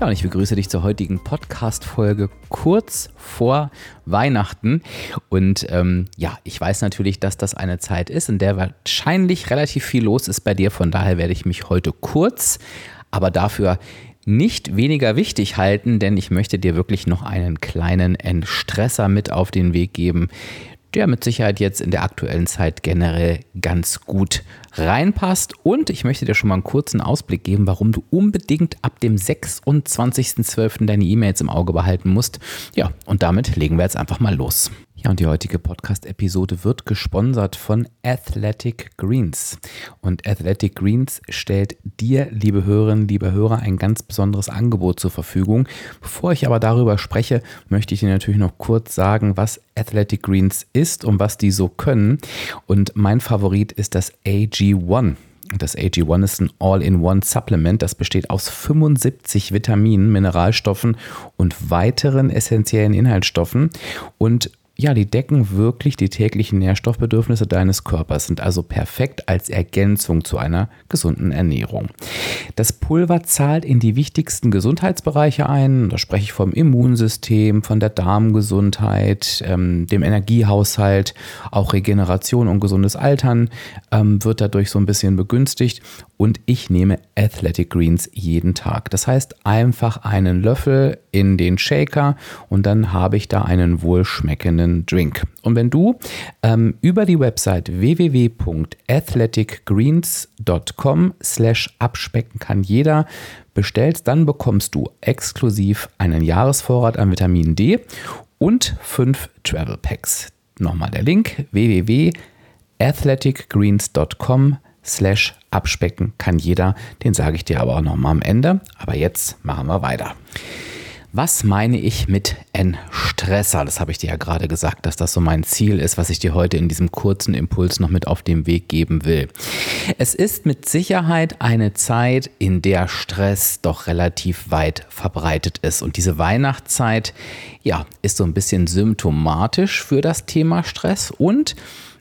Ja, und ich begrüße dich zur heutigen Podcast-Folge kurz vor Weihnachten. Und ähm, ja, ich weiß natürlich, dass das eine Zeit ist, in der wahrscheinlich relativ viel los ist bei dir. Von daher werde ich mich heute kurz, aber dafür nicht weniger wichtig halten, denn ich möchte dir wirklich noch einen kleinen Entstresser mit auf den Weg geben, der mit Sicherheit jetzt in der aktuellen Zeit generell ganz gut reinpasst. Und ich möchte dir schon mal einen kurzen Ausblick geben, warum du unbedingt ab dem 26.12. deine E-Mails im Auge behalten musst. Ja, und damit legen wir jetzt einfach mal los. Ja, und die heutige Podcast-Episode wird gesponsert von Athletic Greens. Und Athletic Greens stellt dir, liebe Hörerinnen, liebe Hörer, ein ganz besonderes Angebot zur Verfügung. Bevor ich aber darüber spreche, möchte ich dir natürlich noch kurz sagen, was Athletic Greens ist und was die so können. Und mein Favorit ist das AG1. Das AG1 ist ein All-in-One-Supplement. Das besteht aus 75 Vitaminen, Mineralstoffen und weiteren essentiellen Inhaltsstoffen. Und ja, die decken wirklich die täglichen Nährstoffbedürfnisse deines Körpers, sind also perfekt als Ergänzung zu einer gesunden Ernährung. Das Pulver zahlt in die wichtigsten Gesundheitsbereiche ein. Da spreche ich vom Immunsystem, von der Darmgesundheit, ähm, dem Energiehaushalt, auch Regeneration und gesundes Altern ähm, wird dadurch so ein bisschen begünstigt. Und ich nehme Athletic Greens jeden Tag. Das heißt, einfach einen Löffel in den Shaker und dann habe ich da einen wohlschmeckenden einen Drink. Und wenn du ähm, über die Website www.athleticgreens.com slash abspecken kann jeder bestellst, dann bekommst du exklusiv einen Jahresvorrat an Vitamin D und fünf Travel Packs. Nochmal der Link www.athleticgreens.com slash abspecken kann jeder. Den sage ich dir aber auch nochmal am Ende. Aber jetzt machen wir weiter. Was meine ich mit Entstresser? Das habe ich dir ja gerade gesagt, dass das so mein Ziel ist, was ich dir heute in diesem kurzen Impuls noch mit auf den Weg geben will. Es ist mit Sicherheit eine Zeit, in der Stress doch relativ weit verbreitet ist. Und diese Weihnachtszeit, ja, ist so ein bisschen symptomatisch für das Thema Stress und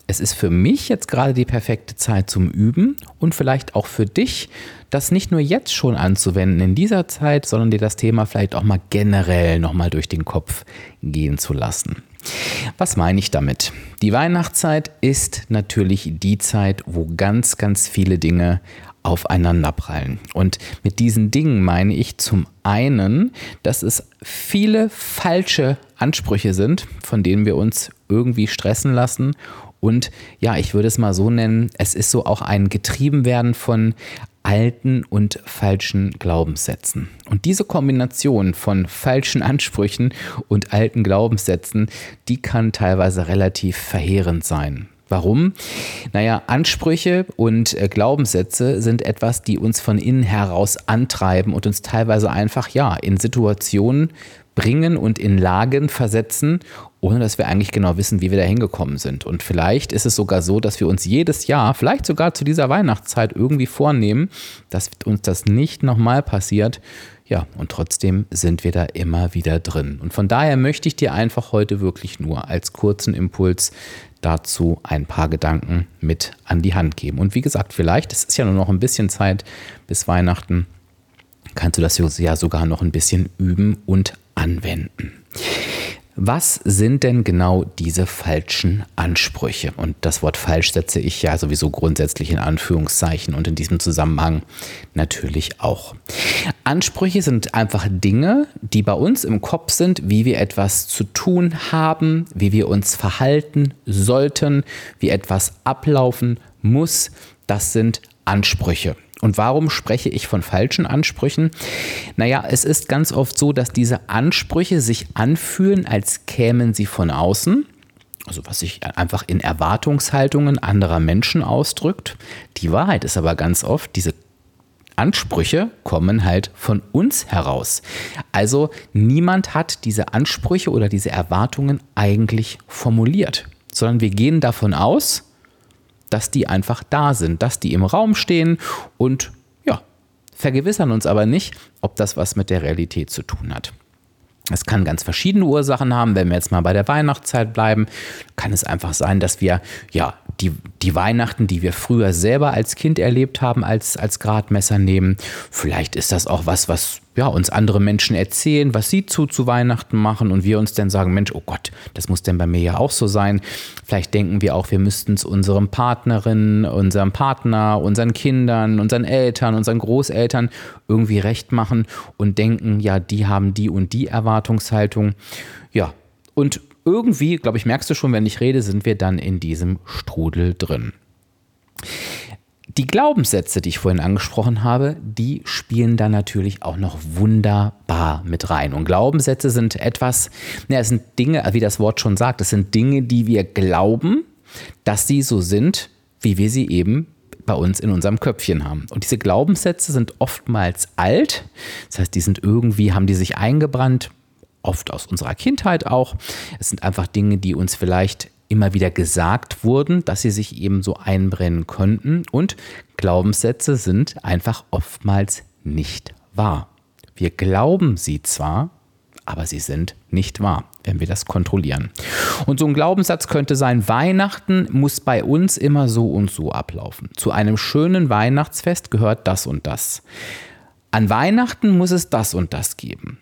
es ist für mich jetzt gerade die perfekte Zeit zum Üben und vielleicht auch für dich, das nicht nur jetzt schon anzuwenden in dieser Zeit, sondern dir das Thema vielleicht auch mal generell nochmal durch den Kopf gehen zu lassen. Was meine ich damit? Die Weihnachtszeit ist natürlich die Zeit, wo ganz, ganz viele Dinge aufeinanderprallen. Und mit diesen Dingen meine ich zum einen, dass es viele falsche Ansprüche sind, von denen wir uns irgendwie stressen lassen und ja, ich würde es mal so nennen, es ist so auch ein Getriebenwerden von alten und falschen Glaubenssätzen. Und diese Kombination von falschen Ansprüchen und alten Glaubenssätzen, die kann teilweise relativ verheerend sein. Warum? Naja, Ansprüche und äh, Glaubenssätze sind etwas, die uns von innen heraus antreiben und uns teilweise einfach, ja, in Situationen bringen und in Lagen versetzen, ohne dass wir eigentlich genau wissen, wie wir da hingekommen sind. Und vielleicht ist es sogar so, dass wir uns jedes Jahr, vielleicht sogar zu dieser Weihnachtszeit irgendwie vornehmen, dass uns das nicht nochmal passiert. Ja, und trotzdem sind wir da immer wieder drin. Und von daher möchte ich dir einfach heute wirklich nur als kurzen Impuls dazu ein paar Gedanken mit an die Hand geben. Und wie gesagt, vielleicht, es ist ja nur noch ein bisschen Zeit bis Weihnachten, kannst du das ja sogar noch ein bisschen üben und anwenden. Was sind denn genau diese falschen Ansprüche? Und das Wort falsch setze ich ja sowieso grundsätzlich in Anführungszeichen und in diesem Zusammenhang natürlich auch. Ansprüche sind einfach Dinge, die bei uns im Kopf sind, wie wir etwas zu tun haben, wie wir uns verhalten sollten, wie etwas ablaufen muss. Das sind Ansprüche. Und warum spreche ich von falschen Ansprüchen? Naja, es ist ganz oft so, dass diese Ansprüche sich anfühlen, als kämen sie von außen. Also was sich einfach in Erwartungshaltungen anderer Menschen ausdrückt. Die Wahrheit ist aber ganz oft, diese Ansprüche kommen halt von uns heraus. Also niemand hat diese Ansprüche oder diese Erwartungen eigentlich formuliert, sondern wir gehen davon aus, dass die einfach da sind, dass die im Raum stehen und ja, vergewissern uns aber nicht, ob das was mit der Realität zu tun hat. Es kann ganz verschiedene Ursachen haben. Wenn wir jetzt mal bei der Weihnachtszeit bleiben, kann es einfach sein, dass wir ja die, die Weihnachten, die wir früher selber als Kind erlebt haben, als, als Gradmesser nehmen. Vielleicht ist das auch was, was ja, uns andere Menschen erzählen, was sie zu, zu Weihnachten machen und wir uns dann sagen, Mensch, oh Gott, das muss denn bei mir ja auch so sein. Vielleicht denken wir auch, wir müssten es unserem Partnerin, unserem Partner, unseren Kindern, unseren Eltern, unseren Großeltern irgendwie recht machen und denken, ja, die haben die und die Erwartungshaltung. Ja, und irgendwie, glaube ich, merkst du schon, wenn ich rede, sind wir dann in diesem Strudel drin. Die Glaubenssätze, die ich vorhin angesprochen habe, die spielen da natürlich auch noch wunderbar mit rein. Und Glaubenssätze sind etwas, ja, es sind Dinge, wie das Wort schon sagt, es sind Dinge, die wir glauben, dass sie so sind, wie wir sie eben bei uns in unserem Köpfchen haben. Und diese Glaubenssätze sind oftmals alt, das heißt, die sind irgendwie, haben die sich eingebrannt, oft aus unserer Kindheit auch. Es sind einfach Dinge, die uns vielleicht immer wieder gesagt wurden, dass sie sich eben so einbrennen könnten. Und Glaubenssätze sind einfach oftmals nicht wahr. Wir glauben sie zwar, aber sie sind nicht wahr, wenn wir das kontrollieren. Und so ein Glaubenssatz könnte sein, Weihnachten muss bei uns immer so und so ablaufen. Zu einem schönen Weihnachtsfest gehört das und das. An Weihnachten muss es das und das geben.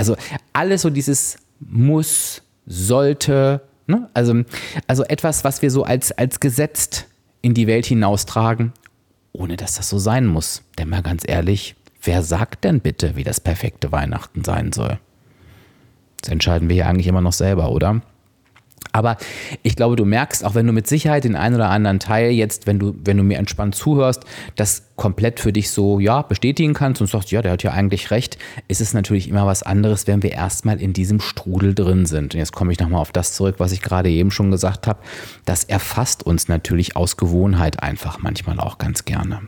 Also alles so dieses muss, sollte, ne? also, also etwas, was wir so als, als gesetzt in die Welt hinaustragen, ohne dass das so sein muss. Denn mal ganz ehrlich, wer sagt denn bitte, wie das perfekte Weihnachten sein soll? Das entscheiden wir ja eigentlich immer noch selber, oder? Aber ich glaube, du merkst, auch wenn du mit Sicherheit den einen oder anderen Teil jetzt, wenn du, wenn du mir entspannt zuhörst, das komplett für dich so, ja, bestätigen kannst und sagst, ja, der hat ja eigentlich recht, ist es natürlich immer was anderes, wenn wir erstmal in diesem Strudel drin sind. Und jetzt komme ich nochmal auf das zurück, was ich gerade eben schon gesagt habe. Das erfasst uns natürlich aus Gewohnheit einfach manchmal auch ganz gerne.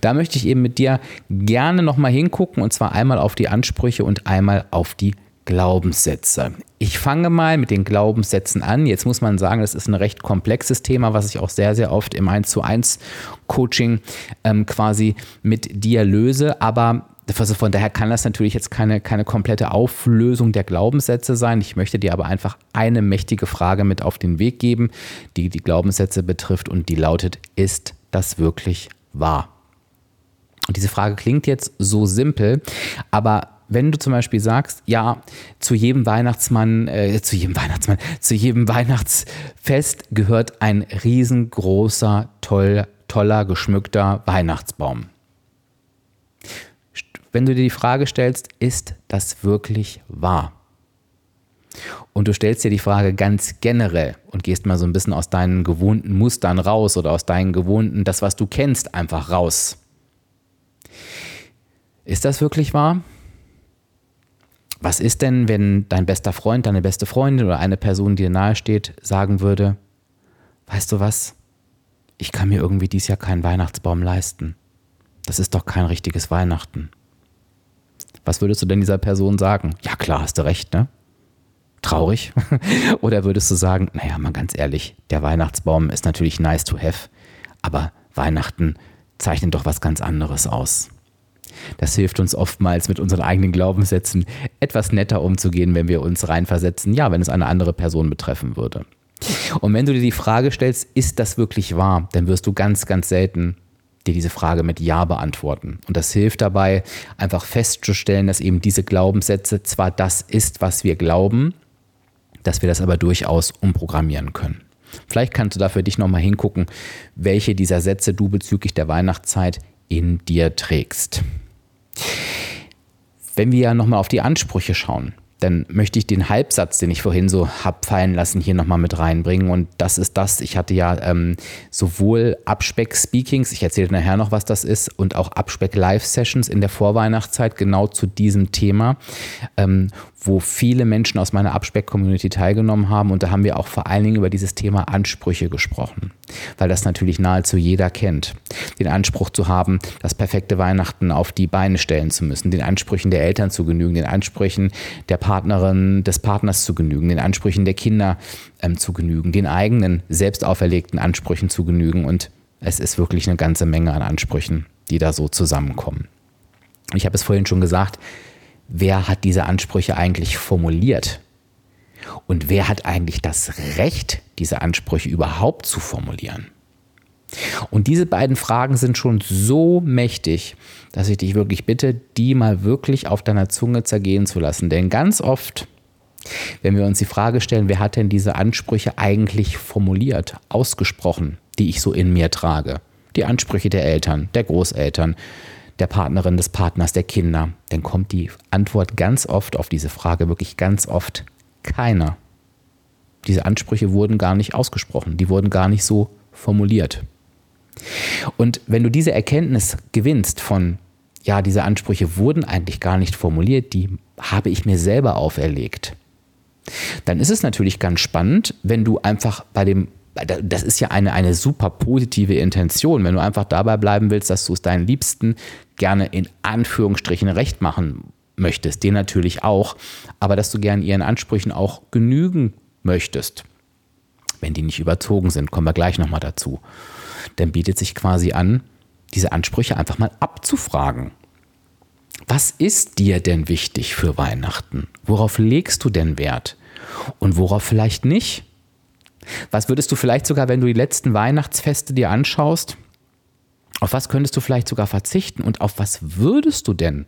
Da möchte ich eben mit dir gerne nochmal hingucken und zwar einmal auf die Ansprüche und einmal auf die Glaubenssätze. Ich fange mal mit den Glaubenssätzen an. Jetzt muss man sagen, das ist ein recht komplexes Thema, was ich auch sehr, sehr oft im 1 zu 1 Coaching ähm, quasi mit dir löse. Aber also von daher kann das natürlich jetzt keine, keine komplette Auflösung der Glaubenssätze sein. Ich möchte dir aber einfach eine mächtige Frage mit auf den Weg geben, die die Glaubenssätze betrifft und die lautet, ist das wirklich wahr? Und diese Frage klingt jetzt so simpel, aber wenn du zum Beispiel sagst, ja, zu jedem Weihnachtsmann, äh, zu jedem Weihnachtsmann, zu jedem Weihnachtsfest gehört ein riesengroßer, toll, toller, geschmückter Weihnachtsbaum. Wenn du dir die Frage stellst, ist das wirklich wahr? Und du stellst dir die Frage ganz generell und gehst mal so ein bisschen aus deinen gewohnten Mustern raus oder aus deinen gewohnten, das, was du kennst, einfach raus. Ist das wirklich wahr? Was ist denn, wenn dein bester Freund, deine beste Freundin oder eine Person, die dir nahesteht, sagen würde, weißt du was, ich kann mir irgendwie dieses Jahr keinen Weihnachtsbaum leisten. Das ist doch kein richtiges Weihnachten. Was würdest du denn dieser Person sagen? Ja klar, hast du recht, ne? Traurig? Oder würdest du sagen, naja, mal ganz ehrlich, der Weihnachtsbaum ist natürlich nice to have, aber Weihnachten zeichnet doch was ganz anderes aus. Das hilft uns oftmals mit unseren eigenen Glaubenssätzen etwas netter umzugehen, wenn wir uns reinversetzen, ja, wenn es eine andere Person betreffen würde. Und wenn du dir die Frage stellst, ist das wirklich wahr, dann wirst du ganz, ganz selten dir diese Frage mit Ja beantworten. Und das hilft dabei, einfach festzustellen, dass eben diese Glaubenssätze zwar das ist, was wir glauben, dass wir das aber durchaus umprogrammieren können. Vielleicht kannst du da für dich nochmal hingucken, welche dieser Sätze du bezüglich der Weihnachtszeit in dir trägst. Wenn wir ja nochmal auf die Ansprüche schauen, dann möchte ich den Halbsatz, den ich vorhin so hab fallen lassen, hier nochmal mit reinbringen. Und das ist das, ich hatte ja ähm, sowohl Abspeck-Speakings, ich erzähle nachher noch, was das ist, und auch Abspeck-Live-Sessions in der Vorweihnachtszeit genau zu diesem Thema, ähm, wo viele Menschen aus meiner Abspeck-Community teilgenommen haben. Und da haben wir auch vor allen Dingen über dieses Thema Ansprüche gesprochen, weil das natürlich nahezu jeder kennt. Den Anspruch zu haben, das perfekte Weihnachten auf die Beine stellen zu müssen, den Ansprüchen der Eltern zu genügen, den Ansprüchen der Partnerin, des Partners zu genügen, den Ansprüchen der Kinder ähm, zu genügen, den eigenen selbst auferlegten Ansprüchen zu genügen. Und es ist wirklich eine ganze Menge an Ansprüchen, die da so zusammenkommen. Ich habe es vorhin schon gesagt, wer hat diese Ansprüche eigentlich formuliert? Und wer hat eigentlich das Recht, diese Ansprüche überhaupt zu formulieren? Und diese beiden Fragen sind schon so mächtig, dass ich dich wirklich bitte, die mal wirklich auf deiner Zunge zergehen zu lassen. Denn ganz oft, wenn wir uns die Frage stellen, wer hat denn diese Ansprüche eigentlich formuliert, ausgesprochen, die ich so in mir trage? Die Ansprüche der Eltern, der Großeltern, der Partnerin, des Partners, der Kinder, dann kommt die Antwort ganz oft auf diese Frage, wirklich ganz oft keiner. Diese Ansprüche wurden gar nicht ausgesprochen, die wurden gar nicht so formuliert. Und wenn du diese Erkenntnis gewinnst von, ja, diese Ansprüche wurden eigentlich gar nicht formuliert, die habe ich mir selber auferlegt, dann ist es natürlich ganz spannend, wenn du einfach bei dem das ist ja eine, eine super positive Intention, wenn du einfach dabei bleiben willst, dass du es deinen Liebsten gerne in Anführungsstrichen recht machen möchtest, dir natürlich auch, aber dass du gerne ihren Ansprüchen auch genügen möchtest, wenn die nicht überzogen sind, kommen wir gleich nochmal dazu. Dann bietet sich quasi an, diese Ansprüche einfach mal abzufragen. Was ist dir denn wichtig für Weihnachten? Worauf legst du denn Wert? Und worauf vielleicht nicht? Was würdest du vielleicht sogar, wenn du die letzten Weihnachtsfeste dir anschaust, auf was könntest du vielleicht sogar verzichten und auf was würdest du denn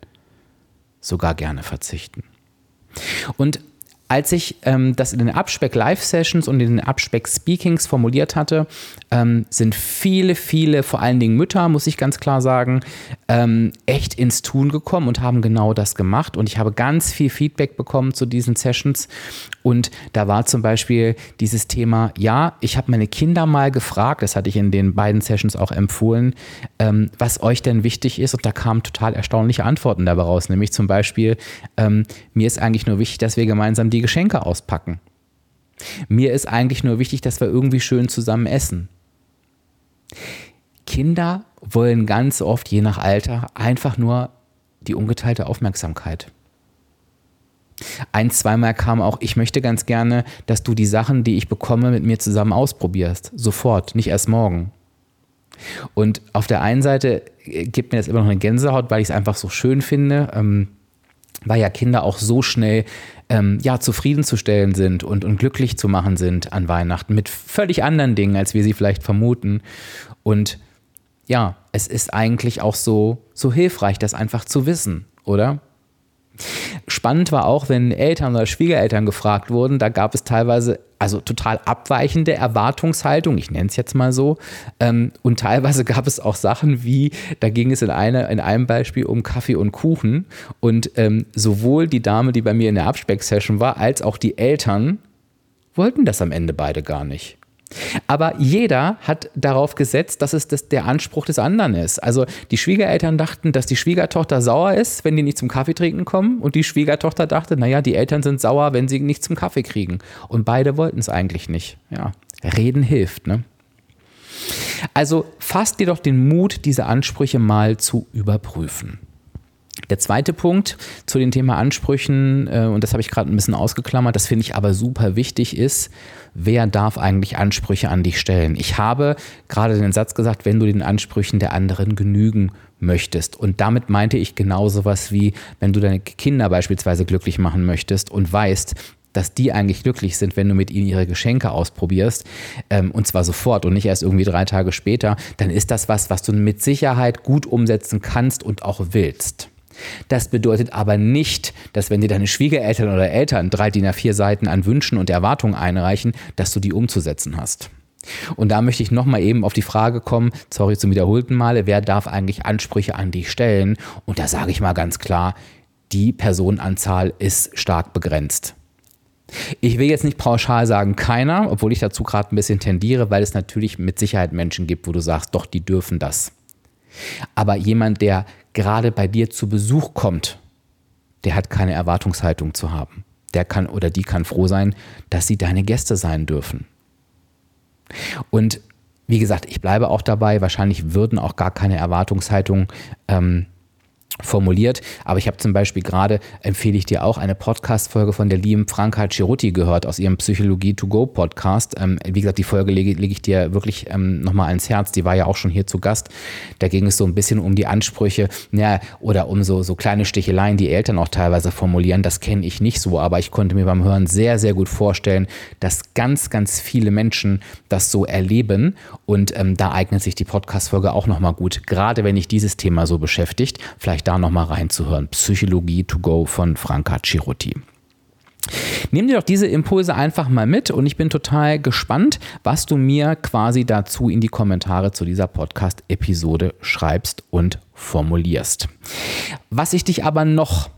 sogar gerne verzichten? Und als ich ähm, das in den Abspeck Live Sessions und in den Abspeck Speakings formuliert hatte, ähm, sind viele, viele, vor allen Dingen Mütter, muss ich ganz klar sagen, ähm, echt ins Tun gekommen und haben genau das gemacht. Und ich habe ganz viel Feedback bekommen zu diesen Sessions. Und da war zum Beispiel dieses Thema, ja, ich habe meine Kinder mal gefragt, das hatte ich in den beiden Sessions auch empfohlen, ähm, was euch denn wichtig ist. Und da kamen total erstaunliche Antworten dabei raus. Nämlich zum Beispiel, ähm, mir ist eigentlich nur wichtig, dass wir gemeinsam die Geschenke auspacken. Mir ist eigentlich nur wichtig, dass wir irgendwie schön zusammen essen. Kinder wollen ganz oft, je nach Alter, einfach nur die ungeteilte Aufmerksamkeit. Ein, zweimal kam auch, ich möchte ganz gerne, dass du die Sachen, die ich bekomme, mit mir zusammen ausprobierst. Sofort, nicht erst morgen. Und auf der einen Seite gibt mir das immer noch eine Gänsehaut, weil ich es einfach so schön finde, ähm, weil ja Kinder auch so schnell ähm, ja, zufriedenzustellen sind und, und glücklich zu machen sind an Weihnachten mit völlig anderen Dingen, als wir sie vielleicht vermuten. Und ja, es ist eigentlich auch so, so hilfreich, das einfach zu wissen, oder? Spannend war auch, wenn Eltern oder Schwiegereltern gefragt wurden, da gab es teilweise also total abweichende Erwartungshaltung, ich nenne es jetzt mal so. Ähm, und teilweise gab es auch Sachen wie, da ging es in, eine, in einem Beispiel um Kaffee und Kuchen. Und ähm, sowohl die Dame, die bei mir in der Abspeck-Session war, als auch die Eltern wollten das am Ende beide gar nicht. Aber jeder hat darauf gesetzt, dass es das der Anspruch des anderen ist. Also die Schwiegereltern dachten, dass die Schwiegertochter sauer ist, wenn die nicht zum Kaffee trinken kommen. Und die Schwiegertochter dachte, naja, die Eltern sind sauer, wenn sie nicht zum Kaffee kriegen. Und beide wollten es eigentlich nicht. Ja, reden hilft, ne? Also fasst dir doch den Mut, diese Ansprüche mal zu überprüfen. Der zweite Punkt zu dem Thema Ansprüchen, äh, und das habe ich gerade ein bisschen ausgeklammert, das finde ich aber super wichtig, ist, wer darf eigentlich Ansprüche an dich stellen? Ich habe gerade den Satz gesagt, wenn du den Ansprüchen der anderen genügen möchtest. Und damit meinte ich genau sowas wie, wenn du deine Kinder beispielsweise glücklich machen möchtest und weißt, dass die eigentlich glücklich sind, wenn du mit ihnen ihre Geschenke ausprobierst, ähm, und zwar sofort und nicht erst irgendwie drei Tage später, dann ist das was, was du mit Sicherheit gut umsetzen kannst und auch willst. Das bedeutet aber nicht, dass wenn dir deine Schwiegereltern oder Eltern drei DIN A4 Seiten an Wünschen und Erwartungen einreichen, dass du die umzusetzen hast. Und da möchte ich nochmal eben auf die Frage kommen, sorry zum wiederholten Male, wer darf eigentlich Ansprüche an dich stellen? Und da sage ich mal ganz klar, die Personenanzahl ist stark begrenzt. Ich will jetzt nicht pauschal sagen, keiner, obwohl ich dazu gerade ein bisschen tendiere, weil es natürlich mit Sicherheit Menschen gibt, wo du sagst, doch, die dürfen das. Aber jemand, der gerade bei dir zu Besuch kommt, der hat keine Erwartungshaltung zu haben. Der kann oder die kann froh sein, dass sie deine Gäste sein dürfen. Und wie gesagt, ich bleibe auch dabei, wahrscheinlich würden auch gar keine Erwartungshaltung ähm, formuliert. Aber ich habe zum Beispiel gerade, empfehle ich dir auch, eine Podcast-Folge von der lieben Franka Ciruti gehört aus ihrem Psychologie-to-Go-Podcast. Ähm, wie gesagt, die Folge lege, lege ich dir wirklich ähm, nochmal ans Herz. Die war ja auch schon hier zu Gast. Da ging es so ein bisschen um die Ansprüche ja, oder um so, so kleine Sticheleien, die Eltern auch teilweise formulieren. Das kenne ich nicht so, aber ich konnte mir beim Hören sehr, sehr gut vorstellen, dass ganz, ganz viele Menschen das so erleben. Und ähm, da eignet sich die Podcast-Folge auch nochmal gut, gerade wenn dich dieses Thema so beschäftigt. Vielleicht da nochmal reinzuhören. Psychologie to go von Franka Ciruti. Nimm dir doch diese Impulse einfach mal mit und ich bin total gespannt, was du mir quasi dazu in die Kommentare zu dieser Podcast-Episode schreibst und formulierst. Was ich dich aber noch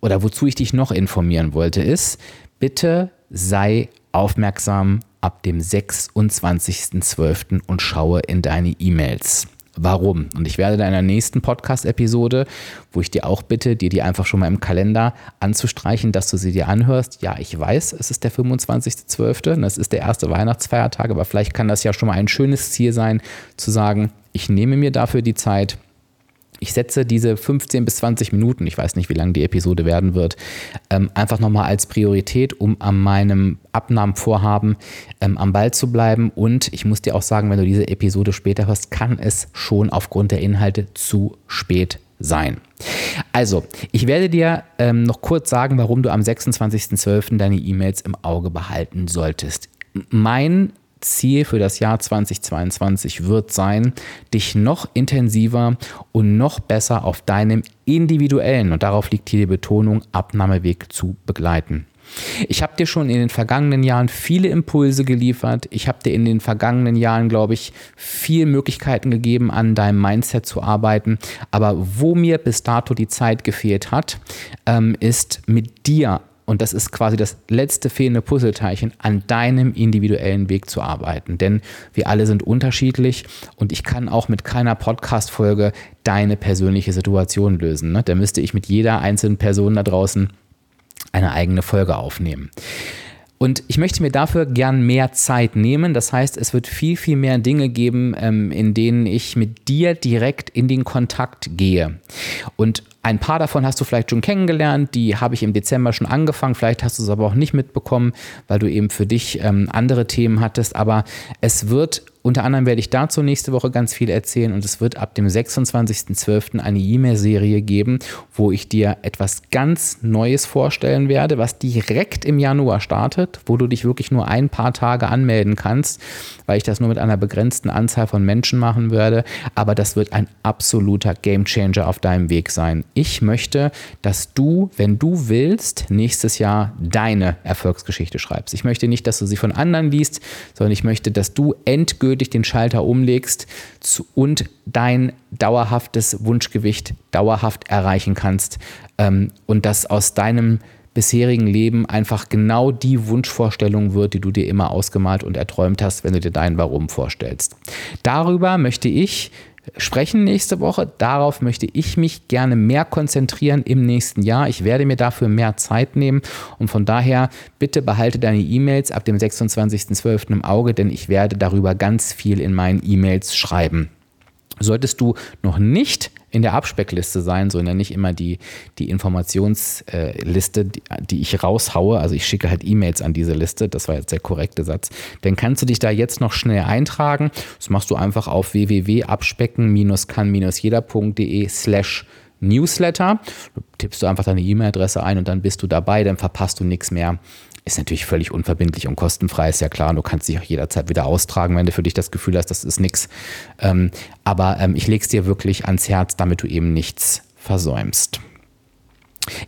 oder wozu ich dich noch informieren wollte, ist, bitte sei aufmerksam ab dem 26.12. und schaue in deine E-Mails. Warum? Und ich werde in einer nächsten Podcast-Episode, wo ich dir auch bitte, dir die einfach schon mal im Kalender anzustreichen, dass du sie dir anhörst. Ja, ich weiß, es ist der 25.12., das ist der erste Weihnachtsfeiertag, aber vielleicht kann das ja schon mal ein schönes Ziel sein, zu sagen, ich nehme mir dafür die Zeit, ich setze diese 15 bis 20 Minuten, ich weiß nicht, wie lang die Episode werden wird, ähm, einfach nochmal als Priorität, um an meinem Abnahmevorhaben ähm, am Ball zu bleiben. Und ich muss dir auch sagen, wenn du diese Episode später hörst, kann es schon aufgrund der Inhalte zu spät sein. Also, ich werde dir ähm, noch kurz sagen, warum du am 26.12. deine E-Mails im Auge behalten solltest. Mein Ziel für das Jahr 2022 wird sein, dich noch intensiver und noch besser auf deinem individuellen, und darauf liegt hier die Betonung, Abnahmeweg zu begleiten. Ich habe dir schon in den vergangenen Jahren viele Impulse geliefert. Ich habe dir in den vergangenen Jahren, glaube ich, viele Möglichkeiten gegeben, an deinem Mindset zu arbeiten. Aber wo mir bis dato die Zeit gefehlt hat, ähm, ist mit dir und das ist quasi das letzte fehlende Puzzleteilchen, an deinem individuellen Weg zu arbeiten. Denn wir alle sind unterschiedlich und ich kann auch mit keiner Podcast-Folge deine persönliche Situation lösen. Ne? Da müsste ich mit jeder einzelnen Person da draußen eine eigene Folge aufnehmen. Und ich möchte mir dafür gern mehr Zeit nehmen. Das heißt, es wird viel, viel mehr Dinge geben, ähm, in denen ich mit dir direkt in den Kontakt gehe. Und ein paar davon hast du vielleicht schon kennengelernt, die habe ich im Dezember schon angefangen, vielleicht hast du es aber auch nicht mitbekommen, weil du eben für dich ähm, andere Themen hattest, aber es wird unter anderem werde ich dazu nächste Woche ganz viel erzählen und es wird ab dem 26.12. eine E-Mail-Serie geben, wo ich dir etwas ganz Neues vorstellen werde, was direkt im Januar startet, wo du dich wirklich nur ein paar Tage anmelden kannst, weil ich das nur mit einer begrenzten Anzahl von Menschen machen werde. Aber das wird ein absoluter Gamechanger auf deinem Weg sein. Ich möchte, dass du, wenn du willst, nächstes Jahr deine Erfolgsgeschichte schreibst. Ich möchte nicht, dass du sie von anderen liest, sondern ich möchte, dass du endgültig endgültig den Schalter umlegst und dein dauerhaftes Wunschgewicht dauerhaft erreichen kannst ähm, und das aus deinem bisherigen Leben einfach genau die Wunschvorstellung wird, die du dir immer ausgemalt und erträumt hast, wenn du dir dein Warum vorstellst. Darüber möchte ich sprechen nächste Woche. Darauf möchte ich mich gerne mehr konzentrieren im nächsten Jahr. Ich werde mir dafür mehr Zeit nehmen und von daher bitte behalte deine E-Mails ab dem 26.12. im Auge, denn ich werde darüber ganz viel in meinen E-Mails schreiben. Solltest du noch nicht in der Abspeckliste sein, so nenne ich immer die, die Informationsliste, die, die ich raushaue. Also ich schicke halt E-Mails an diese Liste, das war jetzt der korrekte Satz. Dann kannst du dich da jetzt noch schnell eintragen. Das machst du einfach auf www.abspecken-kann-jeder.de slash Newsletter. Tippst du einfach deine E-Mail-Adresse ein und dann bist du dabei, dann verpasst du nichts mehr ist natürlich völlig unverbindlich und kostenfrei, ist ja klar. Du kannst dich auch jederzeit wieder austragen, wenn du für dich das Gefühl hast, das ist nichts. Ähm, aber ähm, ich lege es dir wirklich ans Herz, damit du eben nichts versäumst.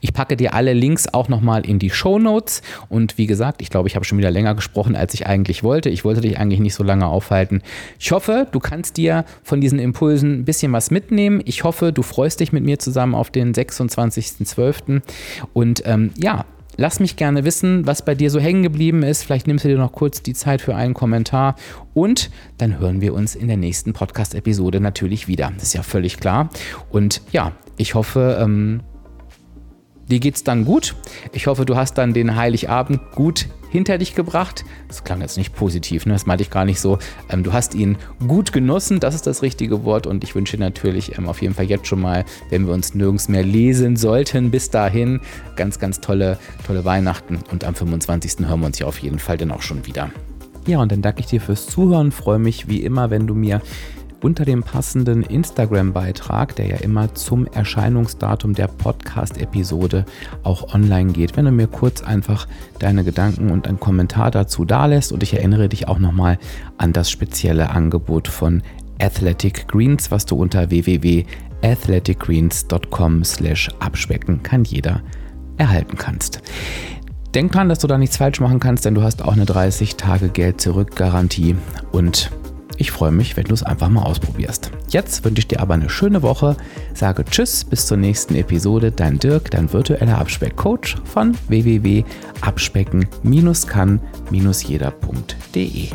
Ich packe dir alle Links auch nochmal in die Show Notes. Und wie gesagt, ich glaube, ich habe schon wieder länger gesprochen, als ich eigentlich wollte. Ich wollte dich eigentlich nicht so lange aufhalten. Ich hoffe, du kannst dir von diesen Impulsen ein bisschen was mitnehmen. Ich hoffe, du freust dich mit mir zusammen auf den 26.12. Und ähm, ja, Lass mich gerne wissen, was bei dir so hängen geblieben ist. Vielleicht nimmst du dir noch kurz die Zeit für einen Kommentar. Und dann hören wir uns in der nächsten Podcast-Episode natürlich wieder. Das ist ja völlig klar. Und ja, ich hoffe, ähm, dir geht's dann gut. Ich hoffe, du hast dann den Heiligabend gut hinter dich gebracht. Das klang jetzt nicht positiv, ne? das meinte ich gar nicht so. Ähm, du hast ihn gut genossen, das ist das richtige Wort. Und ich wünsche natürlich ähm, auf jeden Fall jetzt schon mal, wenn wir uns nirgends mehr lesen sollten, bis dahin ganz, ganz tolle, tolle Weihnachten. Und am 25. hören wir uns ja auf jeden Fall dann auch schon wieder. Ja, und dann danke ich dir fürs Zuhören. Freue mich wie immer, wenn du mir unter dem passenden Instagram-Beitrag, der ja immer zum Erscheinungsdatum der Podcast-Episode auch online geht, wenn du mir kurz einfach deine Gedanken und einen Kommentar dazu dalässt. Und ich erinnere dich auch nochmal an das spezielle Angebot von Athletic Greens, was du unter www.athleticgreens.com slash abspecken kann jeder erhalten kannst. Denk dran, dass du da nichts falsch machen kannst, denn du hast auch eine 30 Tage Geld zurück Garantie und ich freue mich, wenn du es einfach mal ausprobierst. Jetzt wünsche ich dir aber eine schöne Woche. Sage Tschüss, bis zur nächsten Episode. Dein Dirk, dein virtueller Abspeck-Coach von www.abspecken-kann-jeder.de.